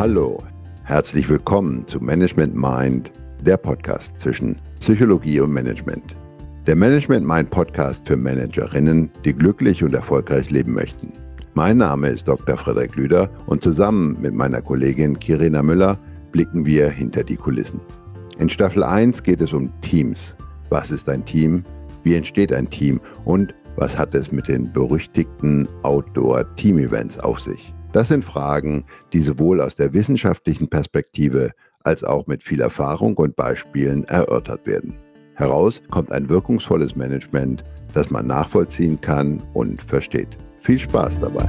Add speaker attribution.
Speaker 1: Hallo, herzlich willkommen zu Management Mind, der Podcast zwischen Psychologie und Management. Der Management Mind Podcast für Managerinnen, die glücklich und erfolgreich leben möchten. Mein Name ist Dr. Frederik Lüder und zusammen mit meiner Kollegin Kirina Müller blicken wir hinter die Kulissen. In Staffel 1 geht es um Teams. Was ist ein Team? Wie entsteht ein Team? Und was hat es mit den berüchtigten Outdoor-Team-Events auf sich? Das sind Fragen, die sowohl aus der wissenschaftlichen Perspektive als auch mit viel Erfahrung und Beispielen erörtert werden. Heraus kommt ein wirkungsvolles Management, das man nachvollziehen kann und versteht. Viel Spaß dabei!